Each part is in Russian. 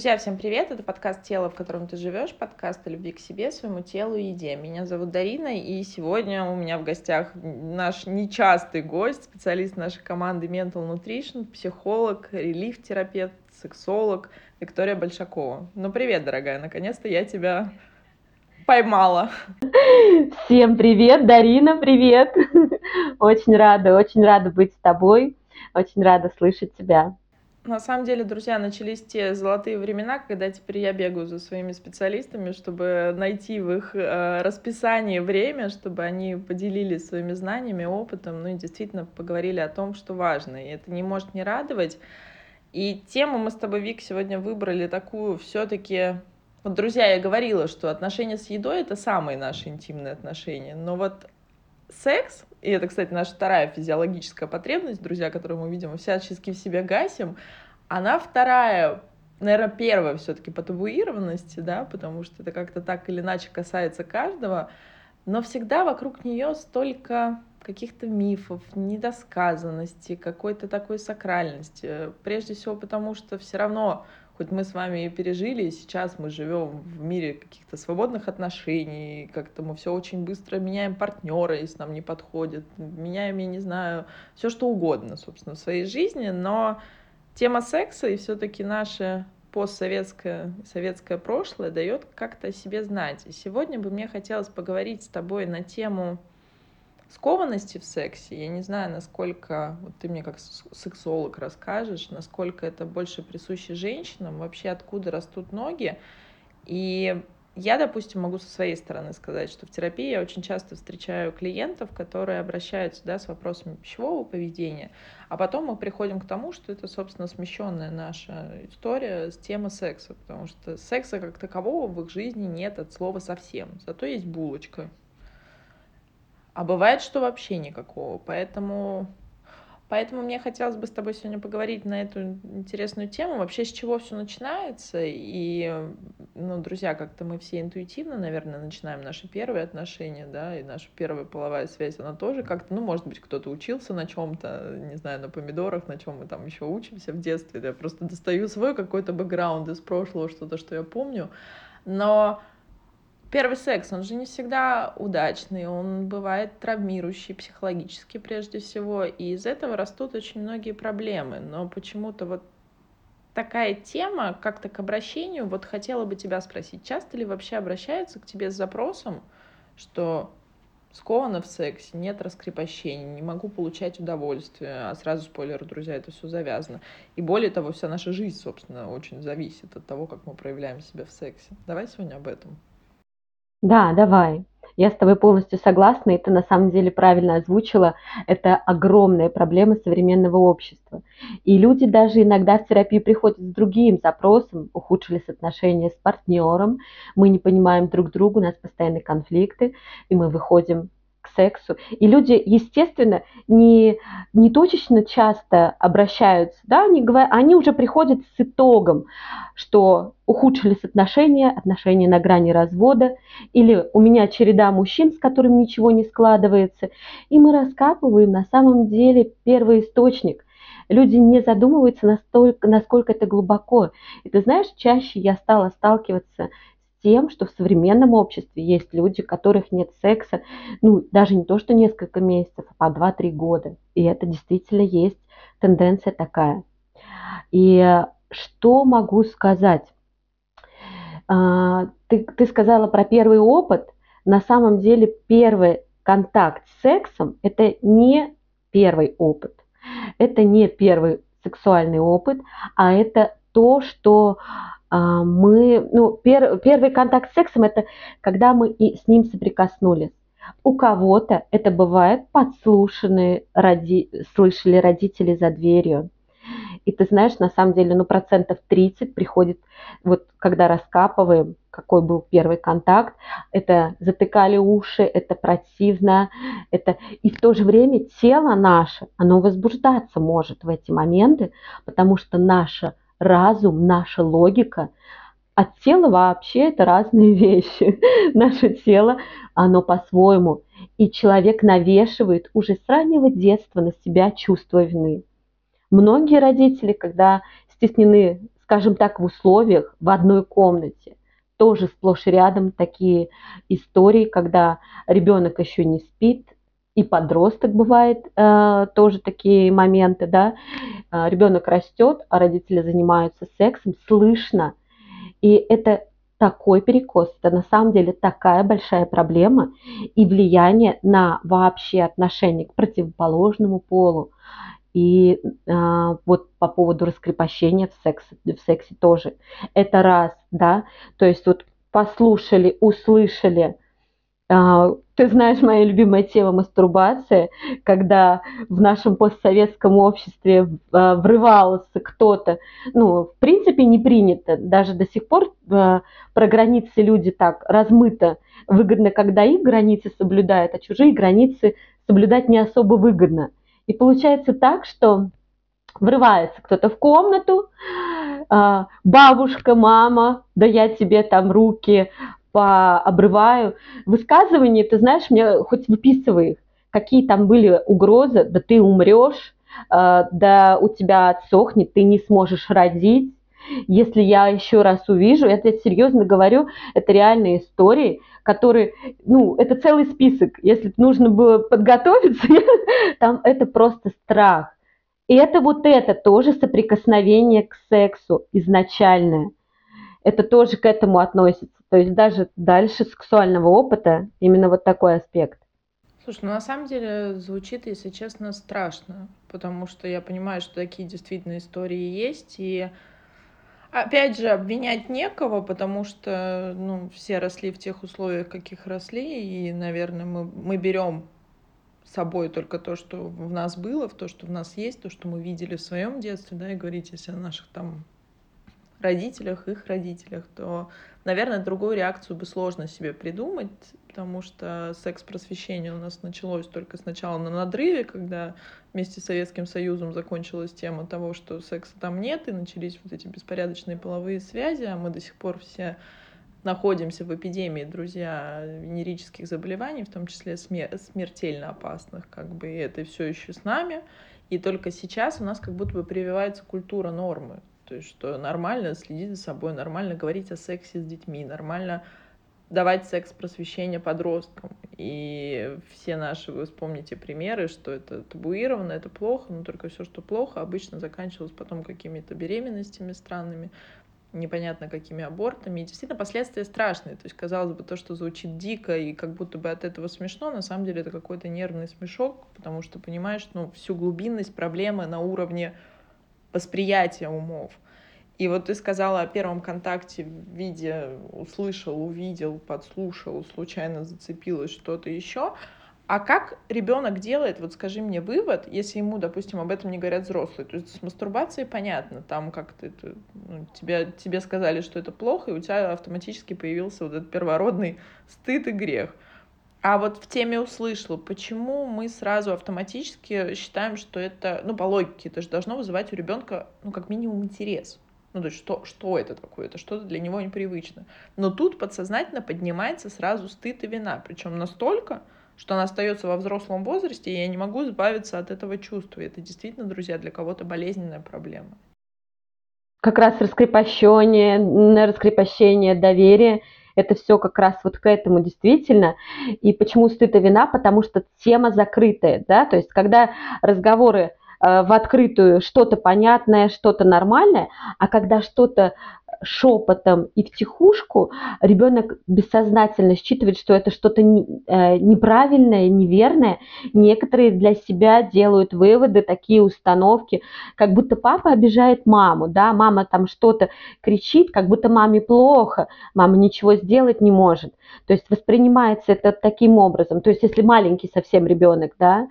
Друзья, всем привет! Это подкаст «Тело, в котором ты живешь», подкаст о любви к себе, своему телу и еде. Меня зовут Дарина, и сегодня у меня в гостях наш нечастый гость, специалист нашей команды Mental Nutrition, психолог, релиф-терапевт, сексолог Виктория Большакова. Ну, привет, дорогая, наконец-то я тебя поймала. Всем привет, Дарина, привет! Очень рада, очень рада быть с тобой, очень рада слышать тебя. На самом деле, друзья, начались те золотые времена, когда теперь я бегаю за своими специалистами, чтобы найти в их э, расписании время, чтобы они поделились своими знаниями, опытом, ну и действительно поговорили о том, что важно. И это не может не радовать. И тему мы с тобой, Вик, сегодня выбрали такую все-таки... Вот, друзья, я говорила, что отношения с едой — это самые наши интимные отношения. Но вот секс, и это, кстати, наша вторая физиологическая потребность, друзья, которую мы, видимо, всячески в себе гасим, она вторая, наверное, первая все-таки по табуированности, да, потому что это как-то так или иначе касается каждого, но всегда вокруг нее столько каких-то мифов, недосказанности, какой-то такой сакральности. Прежде всего потому, что все равно хоть мы с вами и пережили, и сейчас мы живем в мире каких-то свободных отношений, как-то мы все очень быстро меняем партнера, если нам не подходит, меняем, я не знаю, все что угодно, собственно, в своей жизни, но тема секса и все-таки наше постсоветское советское прошлое дает как-то о себе знать. И сегодня бы мне хотелось поговорить с тобой на тему скованности в сексе. Я не знаю, насколько, вот ты мне как сексолог расскажешь, насколько это больше присуще женщинам, вообще откуда растут ноги. И я, допустим, могу со своей стороны сказать, что в терапии я очень часто встречаю клиентов, которые обращаются да, с вопросами пищевого поведения, а потом мы приходим к тому, что это, собственно, смещенная наша история с темы секса, потому что секса как такового в их жизни нет от слова совсем, зато есть булочка, а бывает, что вообще никакого. Поэтому, поэтому мне хотелось бы с тобой сегодня поговорить на эту интересную тему. Вообще, с чего все начинается. И, ну, друзья, как-то мы все интуитивно, наверное, начинаем наши первые отношения, да, и наша первая половая связь, она тоже как-то, ну, может быть, кто-то учился на чем-то, не знаю, на помидорах, на чем мы там еще учимся в детстве. Я просто достаю свой какой-то бэкграунд из прошлого, что-то, что я помню. Но Первый секс, он же не всегда удачный, он бывает травмирующий психологически прежде всего, и из этого растут очень многие проблемы. Но почему-то вот такая тема, как-то к обращению, вот хотела бы тебя спросить, часто ли вообще обращаются к тебе с запросом, что сковано в сексе, нет раскрепощения, не могу получать удовольствие, а сразу спойлер, друзья, это все завязано. И более того, вся наша жизнь, собственно, очень зависит от того, как мы проявляем себя в сексе. Давай сегодня об этом. Да, давай. Я с тобой полностью согласна, и ты на самом деле правильно озвучила. Это огромная проблема современного общества. И люди даже иногда в терапию приходят с другим запросом, ухудшились отношения с партнером, мы не понимаем друг друга, у нас постоянные конфликты, и мы выходим сексу. И люди, естественно, не, не точечно часто обращаются, да, они, говорят, они уже приходят с итогом, что ухудшились отношения, отношения на грани развода, или у меня череда мужчин, с которыми ничего не складывается, и мы раскапываем на самом деле первый источник. Люди не задумываются настолько, насколько это глубоко. И ты знаешь, чаще я стала сталкиваться тем, что в современном обществе есть люди, у которых нет секса, ну, даже не то, что несколько месяцев, а по 2-3 года. И это действительно есть тенденция такая. И что могу сказать? А, ты, ты сказала про первый опыт. На самом деле первый контакт с сексом – это не первый опыт. Это не первый сексуальный опыт, а это то, что мы, ну, пер, первый контакт с сексом это когда мы и с ним соприкоснулись. У кого-то это бывает подслушанные, роди, слышали родители за дверью. И ты знаешь, на самом деле, ну, процентов 30 приходит, вот когда раскапываем, какой был первый контакт, это затыкали уши, это противно, это... И в то же время тело наше, оно возбуждаться может в эти моменты, потому что наше разум, наша логика. От тела вообще это разные вещи. Наше тело, оно по-своему. И человек навешивает уже с раннего детства на себя чувство вины. Многие родители, когда стеснены скажем так, в условиях, в одной комнате. Тоже сплошь рядом такие истории, когда ребенок еще не спит, и подросток бывает э, тоже такие моменты, да, э, ребенок растет, а родители занимаются сексом, слышно, и это такой перекос, это на самом деле такая большая проблема и влияние на вообще отношение к противоположному полу. И э, вот по поводу раскрепощения в сексе, в сексе тоже. Это раз, да, то есть вот послушали, услышали, ты знаешь, моя любимая тема мастурбация, когда в нашем постсоветском обществе а, врывался кто-то, ну, в принципе, не принято, даже до сих пор а, про границы люди так размыто, выгодно, когда их границы соблюдают, а чужие границы соблюдать не особо выгодно. И получается так, что врывается кто-то в комнату, бабушка, мама, да я тебе там руки, пообрываю. Высказывания, ты знаешь, мне хоть выписывай их, какие там были угрозы, да ты умрешь, э, да у тебя отсохнет, ты не сможешь родить. Если я еще раз увижу, я тебе серьезно говорю, это реальные истории, которые, ну, это целый список. Если нужно было подготовиться, там это просто страх. И это вот это тоже соприкосновение к сексу изначальное. Это тоже к этому относится. То есть даже дальше сексуального опыта именно вот такой аспект. Слушай, ну на самом деле звучит, если честно, страшно, потому что я понимаю, что такие действительно истории есть, и опять же обвинять некого, потому что ну, все росли в тех условиях, каких росли, и, наверное, мы, мы берем с собой только то, что в нас было, в то, что в нас есть, то, что мы видели в своем детстве, да, и говорить если о наших там родителях, их родителях, то, наверное, другую реакцию бы сложно себе придумать, потому что секс-просвещение у нас началось только сначала на надрыве, когда вместе с Советским Союзом закончилась тема того, что секса там нет, и начались вот эти беспорядочные половые связи, а мы до сих пор все находимся в эпидемии, друзья, венерических заболеваний, в том числе смер смертельно опасных, как бы, и это все еще с нами. И только сейчас у нас как будто бы прививается культура нормы. То есть, что нормально следить за собой, нормально говорить о сексе с детьми, нормально давать секс-просвещение подросткам. И все наши, вы вспомните примеры, что это табуировано, это плохо, но только все, что плохо, обычно заканчивалось потом какими-то беременностями странными, непонятно какими абортами. И действительно последствия страшные. То есть, казалось бы, то, что звучит дико и как будто бы от этого смешно, на самом деле это какой-то нервный смешок, потому что понимаешь, ну, всю глубинность проблемы на уровне восприятия умов. И вот ты сказала о первом контакте в виде услышал, увидел, подслушал, случайно зацепилось что-то еще. А как ребенок делает, вот скажи мне вывод, если ему, допустим, об этом не говорят взрослые. То есть с мастурбацией понятно, там как ты, ну, тебе, тебе сказали, что это плохо, и у тебя автоматически появился вот этот первородный стыд и грех. А вот в теме услышал, почему мы сразу автоматически считаем, что это, ну, по логике, это же должно вызывать у ребенка, ну, как минимум, интерес. Ну, то есть, что, что это такое? Это что-то для него непривычно. Но тут подсознательно поднимается сразу стыд и вина. Причем настолько, что она остается во взрослом возрасте, и я не могу избавиться от этого чувства. И это действительно, друзья, для кого-то болезненная проблема. Как раз раскрепощение, раскрепощение доверия – это все как раз вот к этому действительно. И почему стыд и вина? Потому что тема закрытая, да, то есть когда разговоры э, в открытую что-то понятное, что-то нормальное, а когда что-то шепотом и втихушку, ребенок бессознательно считывает, что это что-то э, неправильное, неверное. Некоторые для себя делают выводы, такие установки, как будто папа обижает маму, да, мама там что-то кричит, как будто маме плохо, мама ничего сделать не может. То есть воспринимается это таким образом. То есть если маленький совсем ребенок, да,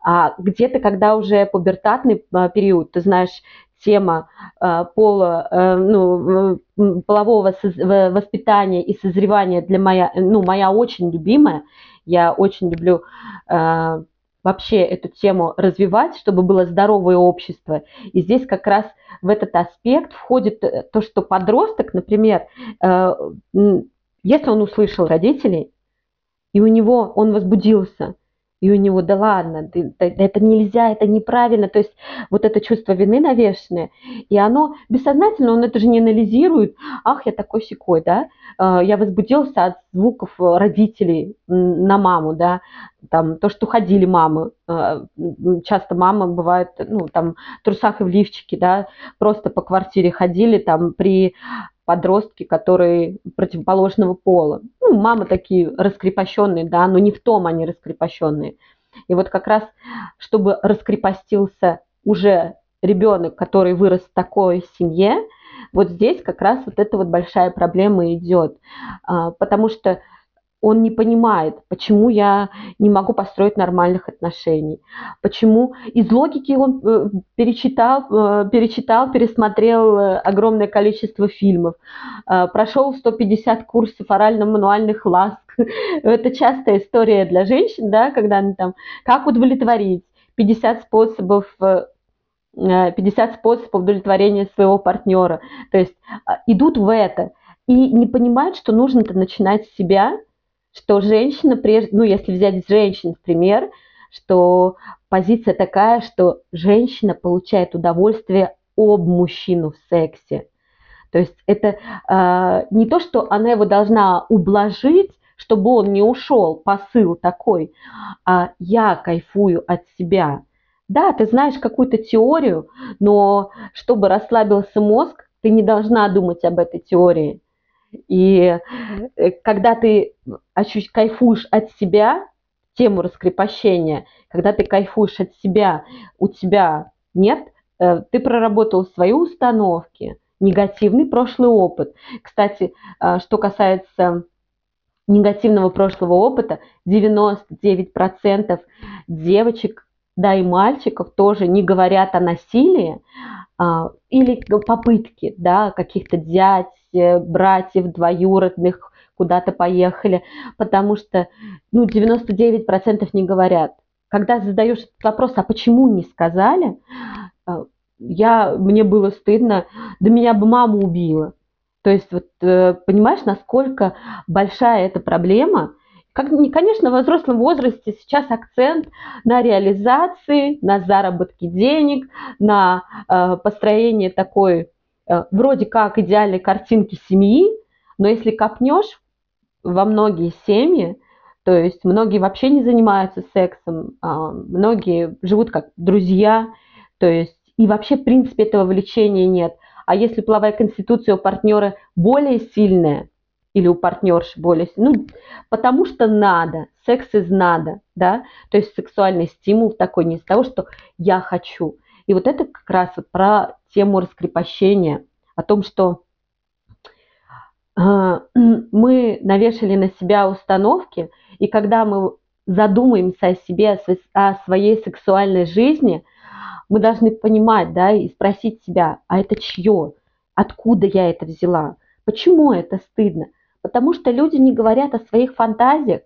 а где-то, когда уже пубертатный а, период, ты знаешь, тема э, пола, э, ну, полового воспитания и созревания для моя, ну, моя очень любимая. Я очень люблю э, вообще эту тему развивать, чтобы было здоровое общество. И здесь как раз в этот аспект входит то, что подросток, например, если он услышал родителей, и у него он возбудился, и у него, да ладно, ты, это нельзя, это неправильно, то есть вот это чувство вины навешенное, и оно бессознательно, он это же не анализирует, ах, я такой секой, да, а, я возбудился от звуков родителей на маму, да, там, то, что ходили мамы, а, часто мамы бывают, ну, там, в трусах и в лифчике, да, просто по квартире ходили, там, при подростки, которые противоположного пола. Ну, мамы такие раскрепощенные, да, но не в том они раскрепощенные. И вот как раз, чтобы раскрепостился уже ребенок, который вырос в такой семье, вот здесь как раз вот эта вот большая проблема идет. А, потому что он не понимает, почему я не могу построить нормальных отношений, почему из логики он э, перечитал, э, перечитал, пересмотрел э, огромное количество фильмов, прошел 150 курсов орально-мануальных ласк. Это частая история для женщин, да, когда они там, как удовлетворить, 50 способов 50 способов удовлетворения своего партнера. То есть идут в это и не понимают, что нужно-то начинать с себя, что женщина, ну, если взять женщин в пример, что позиция такая, что женщина получает удовольствие об мужчину в сексе. То есть это э, не то, что она его должна ублажить, чтобы он не ушел, посыл такой, а я кайфую от себя. Да, ты знаешь какую-то теорию, но чтобы расслабился мозг, ты не должна думать об этой теории. И э, когда ты ощущ... кайфуешь от себя, тему раскрепощения, когда ты кайфуешь от себя, у тебя нет, э, ты проработал свои установки, негативный прошлый опыт. Кстати, э, что касается негативного прошлого опыта, 99% девочек, да и мальчиков тоже не говорят о насилии а, или попытки да, каких-то дядь, братьев двоюродных куда-то поехали, потому что ну, 99% не говорят. Когда задаешь этот вопрос, а почему не сказали, э, я, мне было стыдно, да меня бы мама убила. То есть, вот, э, понимаешь, насколько большая эта проблема. Как, конечно, в взрослом возрасте сейчас акцент на реализации, на заработке денег, на э, построение такой вроде как идеальной картинки семьи, но если копнешь во многие семьи, то есть многие вообще не занимаются сексом, а многие живут как друзья, то есть и вообще в принципе этого влечения нет. А если половая конституция у партнера более сильная или у партнерши более ну, потому что надо, секс из надо, да, то есть сексуальный стимул такой не из того, что я хочу. И вот это как раз вот про тему раскрепощения, о том, что а, мы навешали на себя установки, и когда мы задумаемся о себе, о своей сексуальной жизни, мы должны понимать, да, и спросить себя, а это чье? Откуда я это взяла? Почему это стыдно? Потому что люди не говорят о своих фантазиях.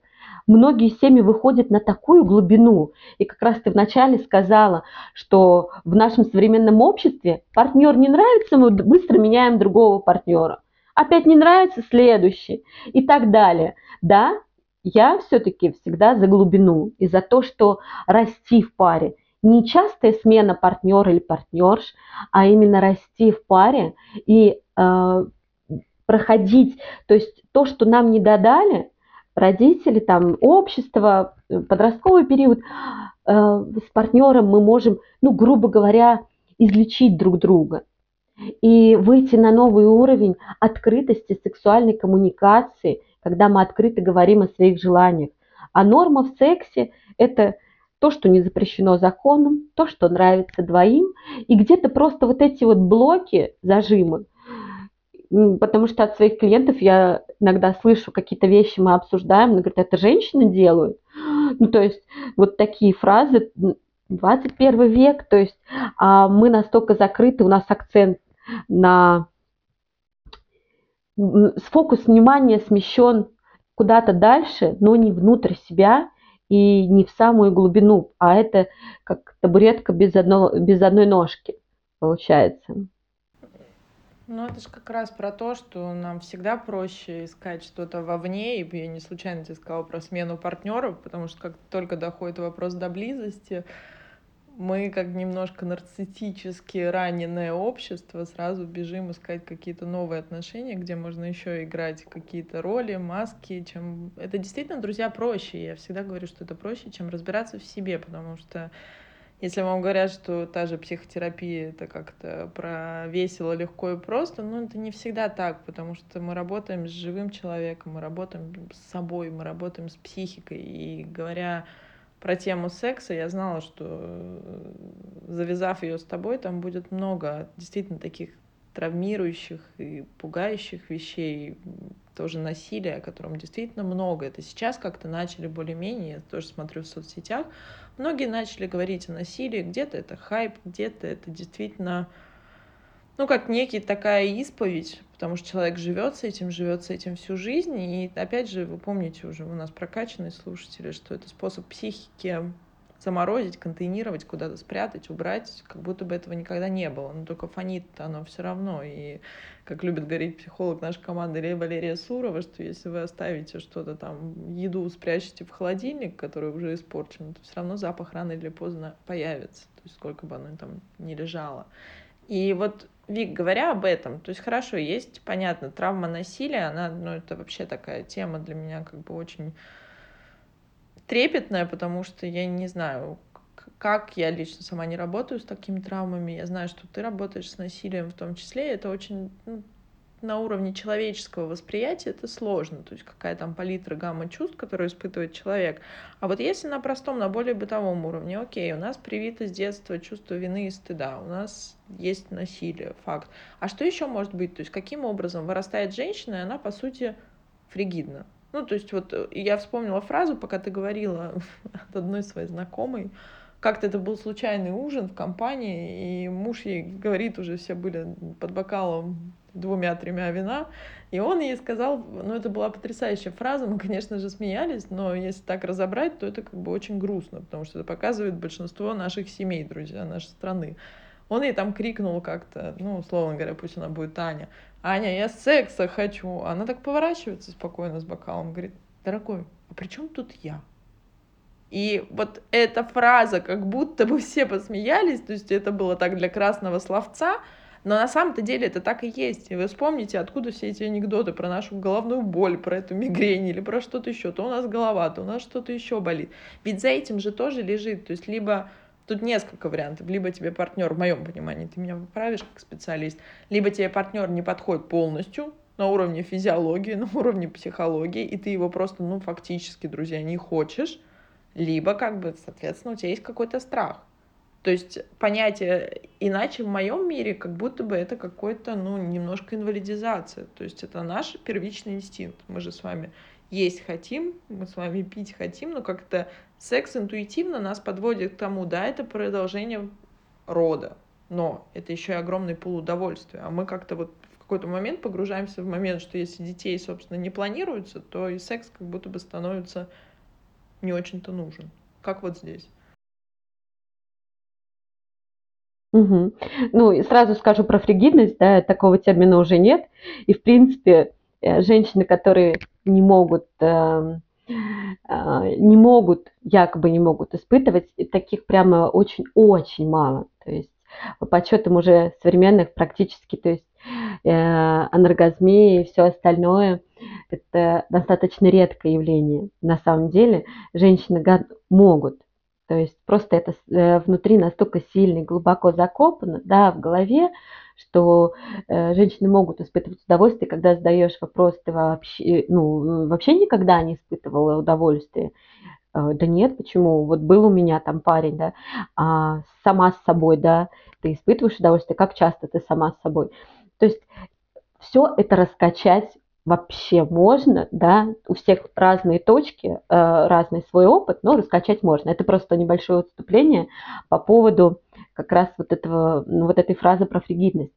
Многие семьи выходят на такую глубину. И как раз ты вначале сказала, что в нашем современном обществе партнер не нравится, мы быстро меняем другого партнера опять не нравится следующий и так далее. Да, я все-таки всегда за глубину и за то, что расти в паре. Не частая смена партнера или партнерш, а именно расти в паре и э, проходить, то есть то, что нам не додали, родители, там, общество, подростковый период, э, с партнером мы можем, ну, грубо говоря, излечить друг друга и выйти на новый уровень открытости сексуальной коммуникации, когда мы открыто говорим о своих желаниях. А норма в сексе – это то, что не запрещено законом, то, что нравится двоим, и где-то просто вот эти вот блоки, зажимы, потому что от своих клиентов я иногда слышу какие-то вещи, мы обсуждаем, они говорят, это женщины делают. Ну, то есть вот такие фразы, 21 век, то есть а мы настолько закрыты, у нас акцент на фокус внимания смещен куда-то дальше, но не внутрь себя и не в самую глубину, а это как табуретка без, одно, без одной ножки получается. Ну, это же как раз про то, что нам всегда проще искать что-то вовне, и я не случайно тебе сказала про смену партнеров, потому что как только доходит вопрос до близости, мы как немножко нарциссически раненое общество сразу бежим искать какие-то новые отношения, где можно еще играть какие-то роли, маски, чем... Это действительно, друзья, проще. Я всегда говорю, что это проще, чем разбираться в себе, потому что если вам говорят, что та же психотерапия это как-то про весело, легко и просто, ну это не всегда так, потому что мы работаем с живым человеком, мы работаем с собой, мы работаем с психикой. И говоря про тему секса, я знала, что э, завязав ее с тобой, там будет много действительно таких травмирующих и пугающих вещей, тоже насилия, о котором действительно много. Это сейчас как-то начали более-менее, я тоже смотрю в соцсетях, многие начали говорить о насилии, где-то это хайп, где-то это действительно, ну, как некий такая исповедь, потому что человек живет с этим, живет с этим всю жизнь, и опять же, вы помните уже, у нас прокачанные слушатели, что это способ психики заморозить, контейнировать, куда-то спрятать, убрать, как будто бы этого никогда не было. Но только фонит оно все равно. И как любит говорить психолог нашей команды Валерия Сурова, что если вы оставите что-то там, еду спрячете в холодильник, который уже испорчен, то все равно запах рано или поздно появится. То есть сколько бы оно там ни лежало. И вот Вик, говоря об этом, то есть хорошо, есть, понятно, травма насилия, она, ну, это вообще такая тема для меня как бы очень трепетная, потому что я не знаю, как я лично сама не работаю с такими травмами. Я знаю, что ты работаешь с насилием в том числе. Это очень ну, на уровне человеческого восприятия это сложно. То есть какая там палитра, гамма чувств, которые испытывает человек. А вот если на простом, на более бытовом уровне, окей, у нас привито с детства чувство вины и стыда, у нас есть насилие, факт. А что еще может быть? То есть каким образом вырастает женщина, и она, по сути, фригидна? Ну, то есть вот э, я вспомнила фразу, пока ты говорила от одной своей знакомой, как-то это был случайный ужин в компании, и муж ей говорит, уже все были под бокалом двумя-тремя вина, и он ей сказал, ну это была потрясающая фраза, мы, конечно же, смеялись, но если так разобрать, то это как бы очень грустно, потому что это показывает большинство наших семей, друзья, нашей страны. Он ей там крикнул как-то, ну, условно говоря, пусть она будет Аня, Аня, я секса хочу. Она так поворачивается спокойно с бокалом, говорит, дорогой, а при чем тут я? И вот эта фраза, как будто бы все посмеялись, то есть это было так для красного словца, но на самом-то деле это так и есть. И вы вспомните, откуда все эти анекдоты про нашу головную боль, про эту мигрень или про что-то еще. То у нас голова, то у нас что-то еще болит. Ведь за этим же тоже лежит. То есть либо Тут несколько вариантов. Либо тебе партнер, в моем понимании, ты меня поправишь как специалист, либо тебе партнер не подходит полностью на уровне физиологии, на уровне психологии, и ты его просто, ну, фактически, друзья, не хочешь, либо, как бы, соответственно, у тебя есть какой-то страх. То есть понятие иначе в моем мире, как будто бы это какой-то, ну, немножко инвалидизация. То есть это наш первичный инстинкт. Мы же с вами есть хотим, мы с вами пить хотим, но как-то секс интуитивно нас подводит к тому, да, это продолжение рода, но это еще и огромный пул удовольствия. А мы как-то вот в какой-то момент погружаемся в момент, что если детей, собственно, не планируется, то и секс как будто бы становится не очень-то нужен. Как вот здесь? Угу. Ну, и сразу скажу про фригидность, да, такого термина уже нет. И, в принципе, э, женщины, которые не могут, а, не могут, якобы не могут испытывать, таких прямо очень-очень мало. То есть по подсчетам уже современных практически, то есть э, и все остальное, это достаточно редкое явление. На самом деле женщины могут, то есть просто это э, внутри настолько сильно и глубоко закопано, да, в голове, что э, женщины могут испытывать удовольствие, когда задаешь вопрос, ты вообще, ну, вообще никогда не испытывала удовольствие. Э, да нет, почему? Вот был у меня там парень, да, а сама с собой, да, ты испытываешь удовольствие, как часто ты сама с собой. То есть все это раскачать вообще можно, да, у всех разные точки, э, разный свой опыт, но раскачать можно. Это просто небольшое отступление по поводу как раз вот, этого, ну, вот этой фразы про фригидность.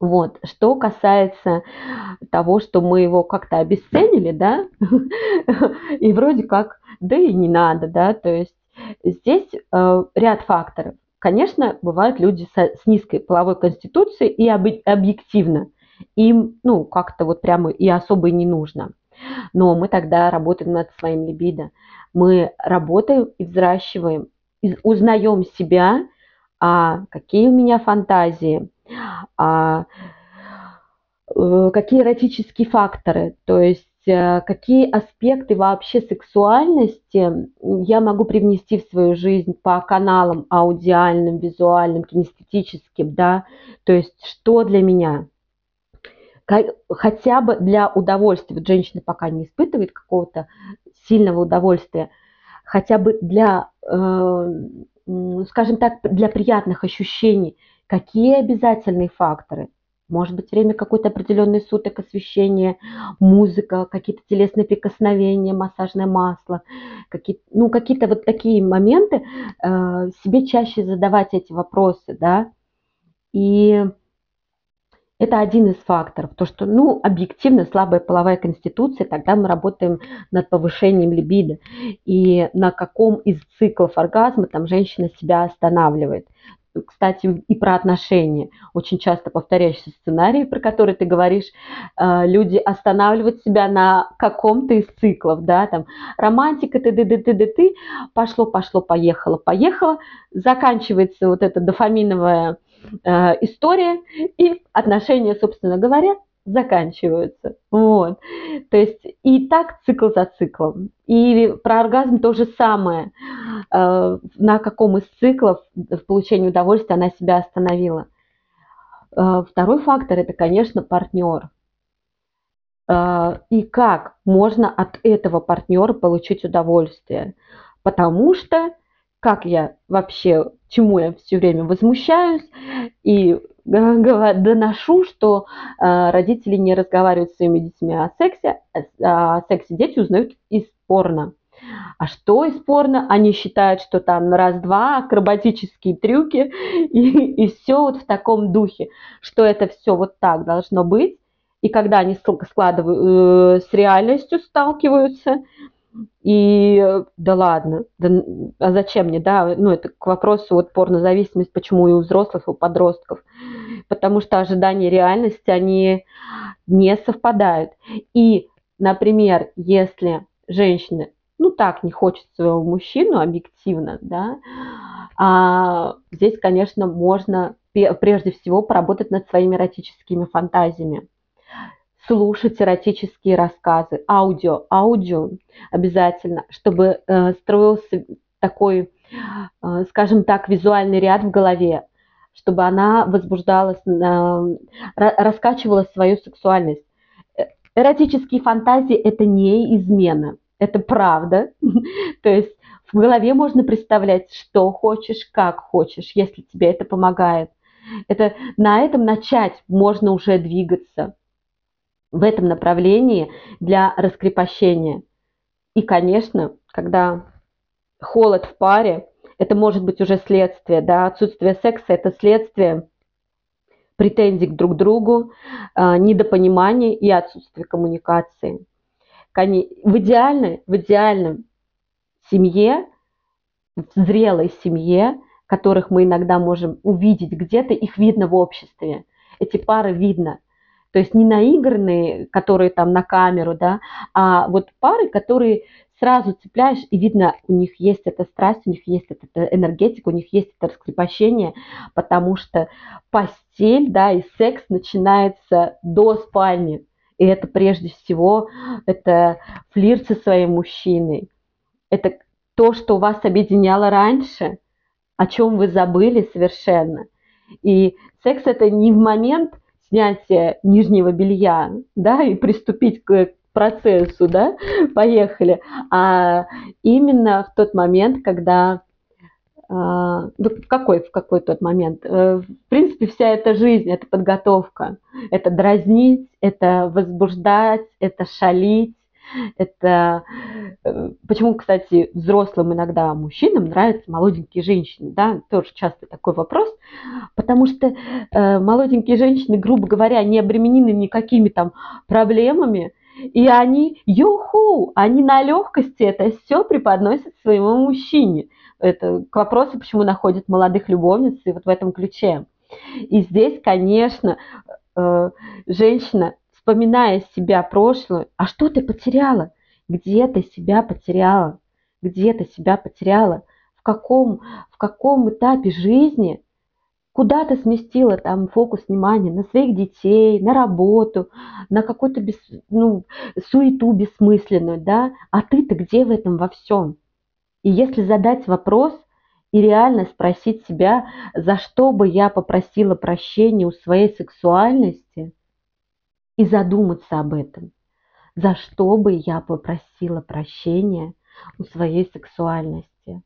Вот. Что касается того, что мы его как-то обесценили, да, и вроде как, да и не надо, да, то есть здесь э, ряд факторов. конечно, бывают люди со, с низкой половой конституцией и об, объективно. Им, ну, как-то вот прямо и особо и не нужно. Но мы тогда работаем над своим либидо. Мы работаем и взращиваем, и узнаем себя, а какие у меня фантазии, а, э, какие эротические факторы, то есть э, какие аспекты вообще сексуальности я могу привнести в свою жизнь по каналам аудиальным, визуальным, кинестетическим, да, то есть что для меня? Хотя бы для удовольствия. Вот женщина пока не испытывает какого-то сильного удовольствия, хотя бы для, э, скажем так, для приятных ощущений. Какие обязательные факторы? Может быть, время какой-то определенный суток, освещение, музыка, какие-то телесные прикосновения, массажное масло, какие, ну, какие-то вот такие моменты, э, себе чаще задавать эти вопросы, да, и это один из факторов. То, что, ну, объективно слабая половая конституция, тогда мы работаем над повышением либидо. И на каком из циклов оргазма там женщина себя останавливает. Кстати, и про отношения. Очень часто повторяющийся сценарий, про который ты говоришь, э, люди останавливают себя на каком-то из циклов, да, там, романтика, ты, ты, ты, ты, ты, ты, пошло, пошло, поехало, поехало, заканчивается вот эта дофаминовая Э, история, и отношения, собственно говоря, заканчиваются. Вот. То есть и так цикл за циклом. И про оргазм то же самое. Э, на каком из циклов в получении удовольствия она себя остановила. Э, второй фактор – это, конечно, партнер. И как можно от этого партнера получить удовольствие? Потому что как я вообще, чему я все время возмущаюсь и доношу, что э, родители не разговаривают с своими детьми о сексе, а о сексе дети узнают из порно. А что из порно? Они считают, что там раз-два акробатические трюки и, и все вот в таком духе, что это все вот так должно быть. И когда они складывают, э, с реальностью сталкиваются, и да ладно, да, а зачем мне, да, ну это к вопросу вот порнозависимость, почему и у взрослых, и у подростков, потому что ожидания реальности, они не совпадают. И, например, если женщина, ну так не хочет своего мужчину объективно, да, а здесь, конечно, можно прежде всего поработать над своими эротическими фантазиями слушать эротические рассказы, аудио, аудио обязательно, чтобы э, строился такой, э, скажем так, визуальный ряд в голове, чтобы она возбуждалась, э, раскачивала свою сексуальность. Э, эротические фантазии – это не измена, это правда. То есть в голове можно представлять, что хочешь, как хочешь, если тебе это помогает. Это на этом начать можно уже двигаться в этом направлении для раскрепощения. И, конечно, когда холод в паре, это может быть уже следствие, да, отсутствие секса – это следствие претензий к друг другу, а, недопонимания и отсутствия коммуникации. В идеальной, в идеальном семье, в зрелой семье, которых мы иногда можем увидеть где-то, их видно в обществе. Эти пары видно. То есть не наигранные, которые там на камеру, да, а вот пары, которые сразу цепляешь, и видно, у них есть эта страсть, у них есть эта энергетика, у них есть это раскрепощение, потому что постель, да, и секс начинается до спальни. И это прежде всего, это флирт со своим мужчиной. Это то, что вас объединяло раньше, о чем вы забыли совершенно. И секс это не в момент – снятия нижнего белья, да, и приступить к процессу, да, поехали, а именно в тот момент, когда а, ну, в какой, в какой тот момент? Э, в принципе, вся эта жизнь, это подготовка. Это дразнить, это возбуждать, это шалить, это э, почему, кстати, взрослым иногда мужчинам нравятся молоденькие женщины, да, тоже часто такой вопрос, потому что э, молоденькие женщины, грубо говоря, не обременены никакими там проблемами, и они, юху, они на легкости это все преподносят своему мужчине. это к вопросу, почему находят молодых любовниц, и вот в этом ключе. И здесь, конечно, э, женщина, вспоминая себя прошлое, а что ты потеряла? Где ты себя потеряла? Где ты себя потеряла? В каком, в каком этапе жизни куда ты сместила там фокус внимания на своих детей, на работу, на какую-то бес, ну, суету бессмысленную, да? А ты-то где в этом во всем? И если задать вопрос и реально спросить себя, за что бы я попросила прощения у своей сексуальности, и задуматься об этом, за что бы я попросила прощения у своей сексуальности.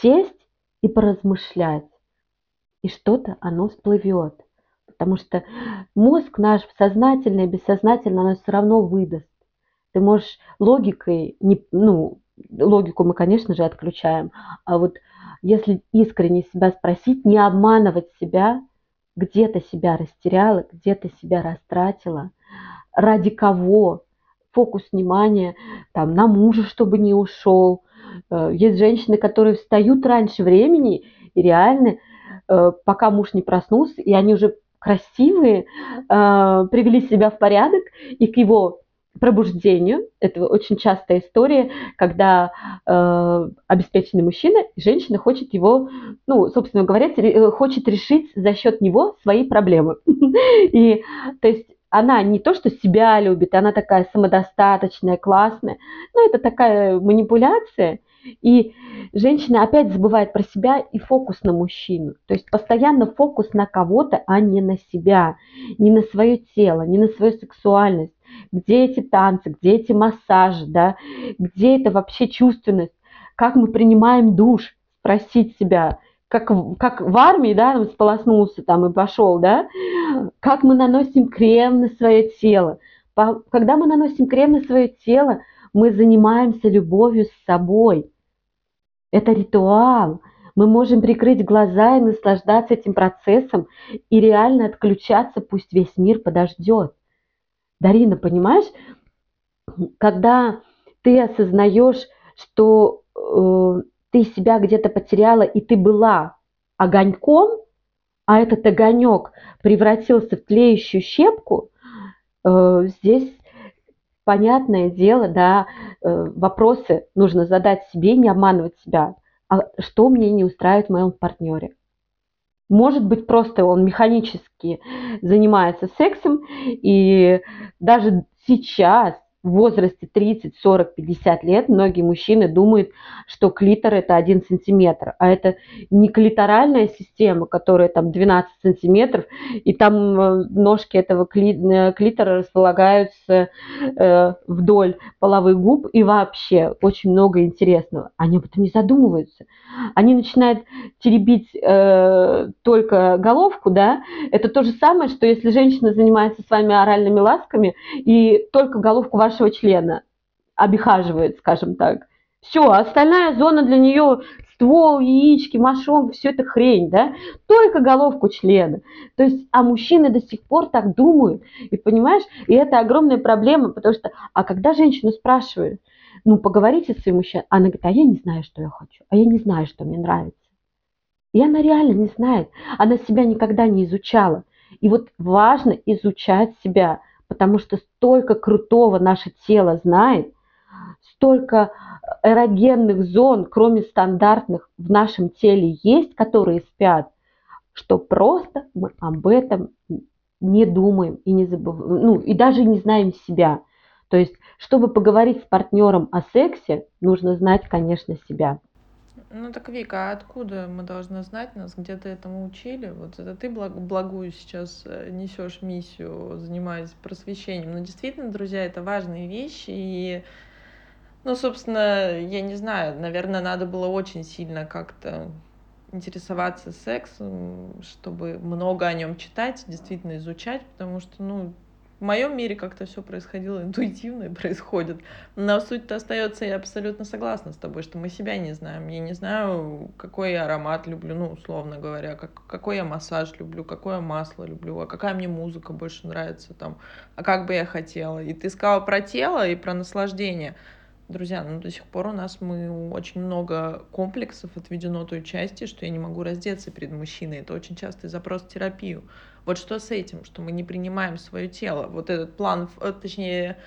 Сесть и поразмышлять, и что-то оно всплывет. Потому что мозг наш сознательно и бессознательно, оно все равно выдаст. Ты можешь логикой, не, ну, логику мы, конечно же, отключаем, а вот если искренне себя спросить, не обманывать себя, где ты себя растеряла, где ты себя растратила, ради кого, фокус внимания там, на мужа, чтобы не ушел. Э, есть женщины, которые встают раньше времени и реально Э, пока муж не проснулся, и они уже красивые, э, привели себя в порядок, и к его пробуждению, это очень частая история, когда э, обеспеченный мужчина, женщина хочет его, ну, собственно говоря, хочет решить за счет него свои проблемы. И, то есть, она не то, что себя любит, она такая самодостаточная, классная, но это такая манипуляция, и женщина опять забывает про себя и фокус на мужчину. То есть постоянно фокус на кого-то, а не на себя, не на свое тело, не на свою сексуальность. Где эти танцы, где эти массажи, да? где это вообще чувственность, как мы принимаем душ, спросить себя, как, как в армии, да, он сполоснулся там и пошел, да, как мы наносим крем на свое тело. Когда мы наносим крем на свое тело, мы занимаемся любовью с собой. Это ритуал. Мы можем прикрыть глаза и наслаждаться этим процессом и реально отключаться, пусть весь мир подождет. Дарина, понимаешь, когда ты осознаешь, что э, ты себя где-то потеряла и ты была огоньком, а этот огонек превратился в тлеющую щепку, э, здесь понятное дело, да, э, вопросы нужно задать себе, не обманывать себя. А что мне не устраивает в моем партнере? Может быть, просто он механически занимается сексом, и даже сейчас в возрасте 30, 40, 50 лет многие мужчины думают, что клитор это 1 сантиметр, а это не клиторальная система, которая там 12 сантиметров, и там э, ножки этого э, клитора располагаются э, вдоль половых губ, и вообще очень много интересного. Они об этом не задумываются. Они начинают теребить только головку, да, это то же самое, что если женщина занимается с вами оральными ласками, и только головку вашей вашего члена обихаживает, скажем так. Все, остальная зона для нее ствол, яички, мошонка, все это хрень, да, только головку члена. То есть, а мужчины до сих пор так думают, и понимаешь, и это огромная проблема, потому что, а когда женщину спрашивают, ну, поговорите с своим мужчиной, она говорит, а я не знаю, что я хочу, а я не знаю, что мне нравится. И она реально не знает, она себя никогда не изучала. И вот важно изучать себя, потому что столько крутого наше тело знает, столько эрогенных зон, кроме стандартных, в нашем теле есть, которые спят, что просто мы об этом не думаем и не забываем, ну и даже не знаем себя. То есть, чтобы поговорить с партнером о сексе, нужно знать, конечно, себя. Ну так, Вика, а откуда мы должны знать, нас где-то этому учили? Вот это ты благ, благую сейчас э, несешь миссию, занимаясь просвещением. Но действительно, друзья, это важные вещи. И, ну, собственно, я не знаю, наверное, надо было очень сильно как-то интересоваться сексом, чтобы много о нем читать, действительно изучать, потому что, ну, в моем мире как-то все происходило интуитивно и происходит. Но суть-то остается, я абсолютно согласна с тобой, что мы себя не знаем. Я не знаю, какой я аромат люблю, ну, условно говоря, как, какой я массаж люблю, какое масло люблю, а какая мне музыка больше нравится там, а как бы я хотела. И ты сказала про тело и про наслаждение. Друзья, ну до сих пор у нас мы очень много комплексов отведено той части, что я не могу раздеться перед мужчиной. Это очень частый запрос в терапию. Вот что с этим, что мы не принимаем свое тело. Вот этот план, э, точнее,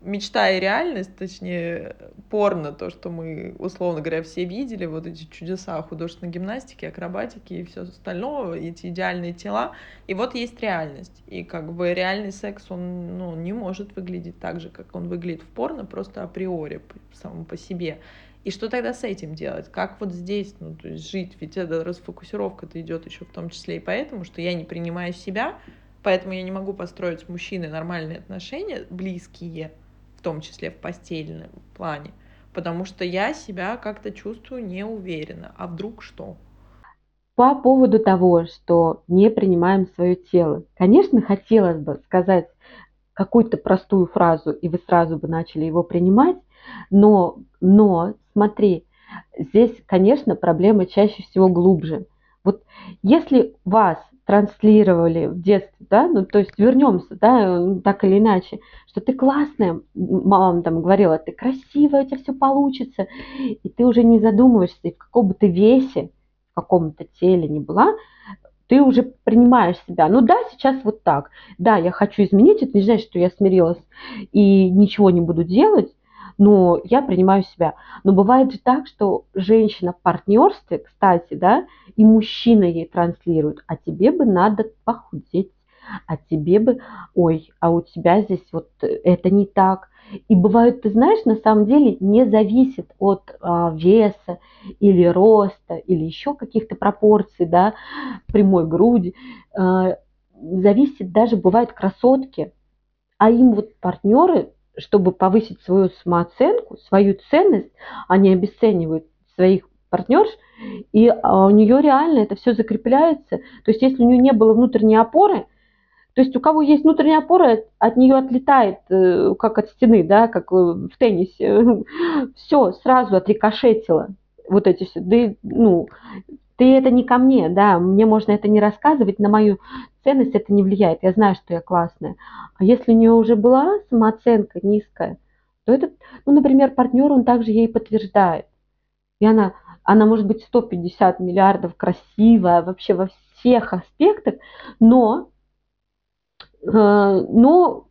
мечта и реальность, точнее, порно, то, что мы, условно говоря, все видели, вот эти чудеса художественной гимнастики, акробатики и все остальное, эти идеальные тела, и вот есть реальность. И как бы реальный секс, он ну, не может выглядеть так же, как он выглядит в порно, просто априори, самому по себе. И что тогда с этим делать? Как вот здесь, ну, то есть жить? Ведь эта расфокусировка-то идет еще в том числе и поэтому, что я не принимаю себя, поэтому я не могу построить с мужчиной нормальные отношения, близкие, в том числе в постельном плане, потому что я себя как-то чувствую неуверенно. А вдруг что? По поводу того, что не принимаем свое тело. Конечно, хотелось бы сказать какую-то простую фразу, и вы сразу бы начали его принимать, но, но смотри, здесь, конечно, проблема чаще всего глубже. Вот если вас транслировали в детстве, да, ну, то есть вернемся, да, так или иначе, что ты классная, мама там говорила, ты красивая, у тебя все получится, и ты уже не задумываешься, и в каком бы ты весе, в каком-то теле не была, ты уже принимаешь себя. Ну да, сейчас вот так. Да, я хочу изменить, это не значит, что я смирилась и ничего не буду делать, но я принимаю себя. Но бывает же так, что женщина в партнерстве, кстати, да, и мужчина ей транслирует, а тебе бы надо похудеть, а тебе бы, ой, а у тебя здесь вот это не так. И бывает, ты знаешь, на самом деле не зависит от а, веса или роста или еще каких-то пропорций, да, прямой груди. А, зависит даже, бывает, красотки, а им вот партнеры чтобы повысить свою самооценку, свою ценность, они обесценивают своих партнерш, и а, у нее реально это все закрепляется. То есть если у нее не было внутренней опоры, то есть у кого есть внутренняя опора, от нее отлетает, э, как от стены, да, как в теннисе. Все сразу отрикошетило. Вот эти все. Да, ну, ты это не ко мне, да, мне можно это не рассказывать, на мою ценность это не влияет, я знаю, что я классная. А если у нее уже была самооценка низкая, то этот, ну, например, партнер, он также ей подтверждает. И она, она может быть 150 миллиардов красивая вообще во всех аспектах, но, э, но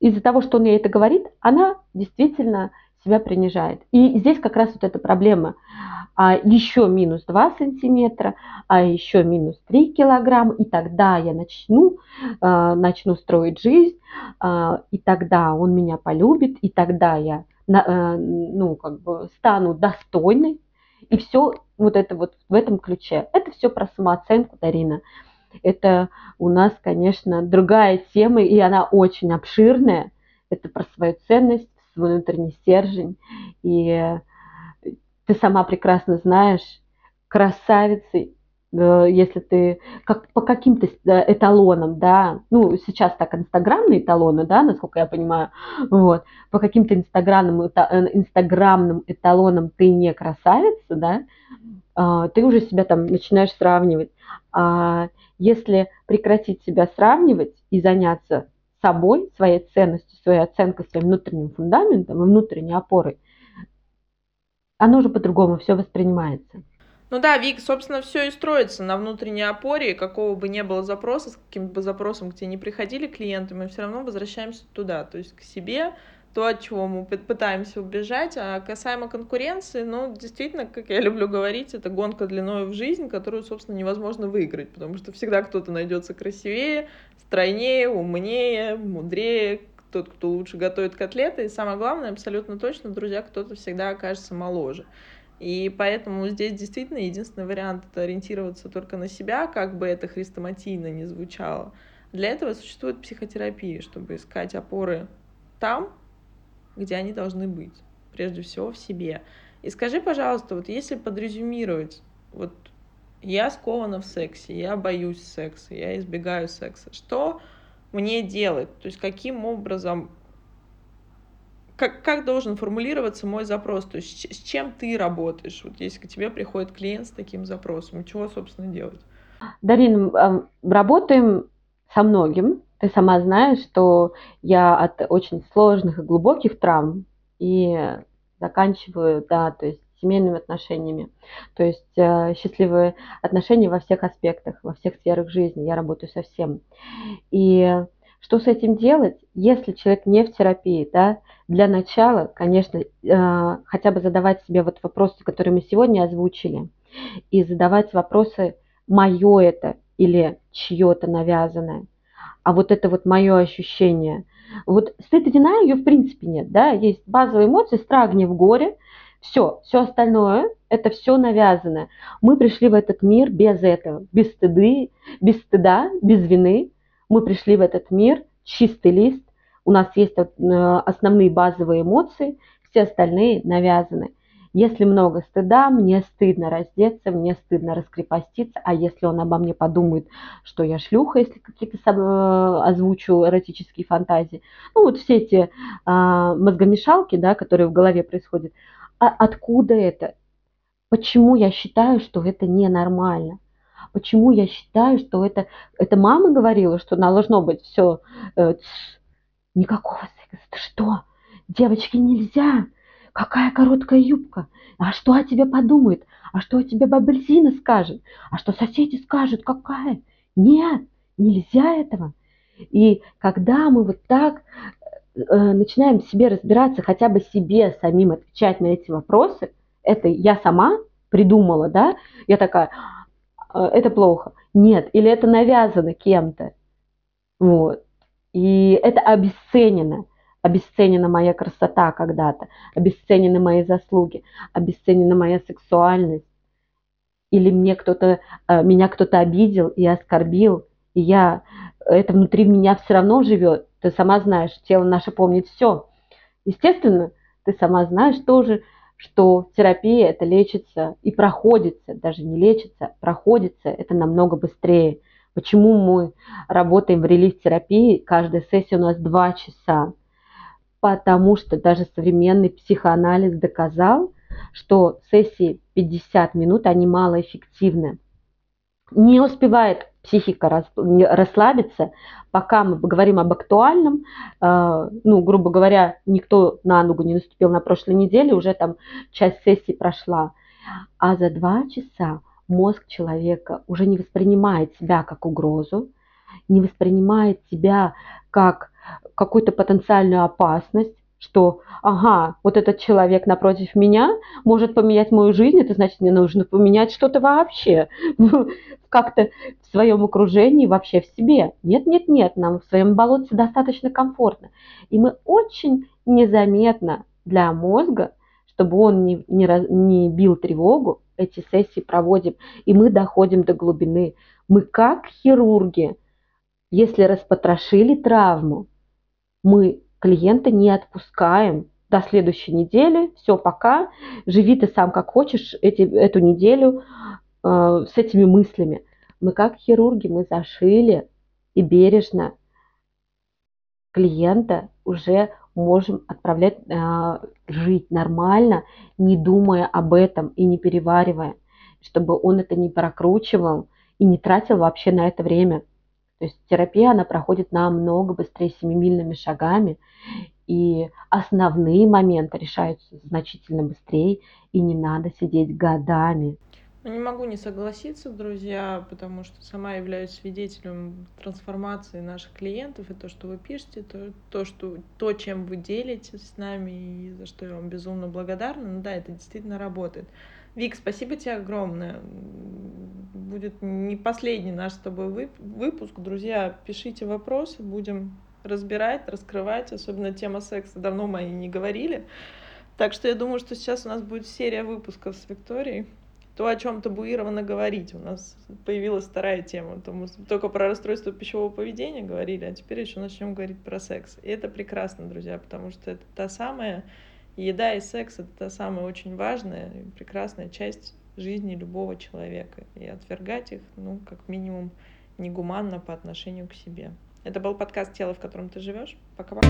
из-за того, что он ей это говорит, она действительно себя принижает. И здесь как раз вот эта проблема. А еще минус 2 сантиметра, а еще минус 3 килограмма, и тогда я начну, э, начну строить жизнь, э, и тогда он меня полюбит, и тогда я э, ну, как бы стану достойной. И все вот это вот в этом ключе. Это все про самооценку, Дарина. Это у нас, конечно, другая тема, и она очень обширная. Это про свою ценность, свой внутренний стержень. И ты сама прекрасно знаешь, красавицей, э, если ты как, по каким-то э, эталонам, да, ну, сейчас так инстаграмные эталоны, да, насколько я понимаю, вот, по каким-то инстаграмным, э, инстаграмным эталонам ты не красавица, да, ты уже себя там начинаешь сравнивать. А если прекратить себя сравнивать и заняться собой, своей ценностью, своей оценкой, своим внутренним фундаментом и внутренней опорой, оно уже по-другому все воспринимается. Ну да, Вик, собственно, все и строится на внутренней опоре, какого бы ни было запроса, с каким бы запросом к тебе не приходили клиенты, мы все равно возвращаемся туда, то есть к себе, то, от чего мы пытаемся убежать. А касаемо конкуренции, ну, действительно, как я люблю говорить, это гонка длиной в жизнь, которую, собственно, невозможно выиграть, потому что всегда кто-то найдется красивее, стройнее, умнее, мудрее, тот, кто лучше готовит котлеты, и самое главное, абсолютно точно, друзья, кто-то всегда окажется моложе. И поэтому здесь действительно единственный вариант это ориентироваться только на себя, как бы это хрестоматийно не звучало. Для этого существует психотерапия, чтобы искать опоры там, где они должны быть, прежде всего в себе. И скажи, пожалуйста, вот если подрезюмировать, вот я скована в сексе, я боюсь секса, я избегаю секса, что мне делать? То есть каким образом, как, как должен формулироваться мой запрос? То есть с, чем ты работаешь? Вот если к тебе приходит клиент с таким запросом, чего, собственно, делать? Дарин, работаем со многим. Ты сама знаешь, что я от очень сложных и глубоких травм и заканчиваю, да, то есть семейными отношениями. То есть э, счастливые отношения во всех аспектах, во всех сферах жизни. Я работаю со всем. И что с этим делать, если человек не в терапии, да, для начала, конечно, э, хотя бы задавать себе вот вопросы, которые мы сегодня озвучили, и задавать вопросы, мое это или чье-то навязанное, а вот это вот мое ощущение. Вот стыд и вина ее в принципе нет, да, есть базовые эмоции, страх, гнев, горе, все, все остальное это все навязанное. Мы пришли в этот мир без этого, без стыды, без стыда, без вины, мы пришли в этот мир, чистый лист, у нас есть э, основные базовые эмоции, все остальные навязаны. Если много стыда, мне стыдно раздеться, мне стыдно раскрепоститься, а если он обо мне подумает, что я шлюха, если какие-то э, озвучу эротические фантазии, ну вот все эти а, мозгомешалки, да, которые в голове происходят, а откуда это? Почему я считаю, что это ненормально? Почему я считаю, что это... Это мама говорила, что должно быть все... Э, никакого секса. Ты что? Девочке нельзя. Какая короткая юбка. А что о тебе подумают? А что о тебе бабельзина скажет? А что соседи скажут? Какая? Нет, нельзя этого. И когда мы вот так начинаем себе разбираться, хотя бы себе самим отвечать на эти вопросы, это я сама придумала, да, я такая, а, это плохо. Нет, или это навязано кем-то. Вот. И это обесценено. Обесценена моя красота когда-то, обесценены мои заслуги, обесценена моя сексуальность. Или мне кто-то, а, меня кто-то обидел и оскорбил, и я, это внутри меня все равно живет. Ты сама знаешь, тело наше помнит все. Естественно, ты сама знаешь тоже, что терапия это лечится и проходится, даже не лечится, проходится это намного быстрее. Почему мы работаем в релиз-терапии, каждая сессия у нас два часа? Потому что даже современный психоанализ доказал, что сессии 50 минут, они малоэффективны. Не успевает психика расслабиться, пока мы говорим об актуальном, э, ну, грубо говоря, никто на ногу не наступил на прошлой неделе, уже там часть сессии прошла. А за два часа мозг человека уже не воспринимает себя как угрозу, не воспринимает себя как какую-то потенциальную опасность, что, ага, вот этот человек напротив меня может поменять мою жизнь, это значит, мне нужно поменять что-то вообще, как-то в своем окружении, вообще в себе. Нет, нет, нет, нам в своем болоте достаточно комфортно. И мы очень незаметно для мозга, чтобы он не, не, не бил тревогу, эти сессии проводим, и мы доходим до глубины. Мы как хирурги, если распотрошили травму, мы клиента не отпускаем до следующей недели, все, пока, живи ты сам как хочешь эти, эту неделю э, с этими мыслями. Мы как хирурги, мы зашили и бережно клиента уже можем отправлять э, жить нормально, не думая об этом и не переваривая, чтобы он это не прокручивал и не тратил вообще на это время. То есть терапия, она проходит намного быстрее семимильными шагами, и основные моменты решаются значительно быстрее, и не надо сидеть годами. Ну, не могу не согласиться, друзья, потому что сама являюсь свидетелем трансформации наших клиентов, и то, что вы пишете, то, то, что, то чем вы делитесь с нами, и за что я вам безумно благодарна, ну да, это действительно работает. Вик, спасибо тебе огромное. Будет не последний наш с тобой выпуск. Друзья, пишите вопросы, будем разбирать, раскрывать, особенно тема секса. Давно мы не говорили. Так что я думаю, что сейчас у нас будет серия выпусков с Викторией. То, о чем табуировано говорить. У нас появилась вторая тема. То мы только про расстройство пищевого поведения говорили, а теперь еще начнем говорить про секс. И это прекрасно, друзья, потому что это та самая еда и секс это та самая очень важная и прекрасная часть жизни любого человека. И отвергать их, ну, как минимум, негуманно по отношению к себе. Это был подкаст «Тело, в котором ты живешь». Пока-пока.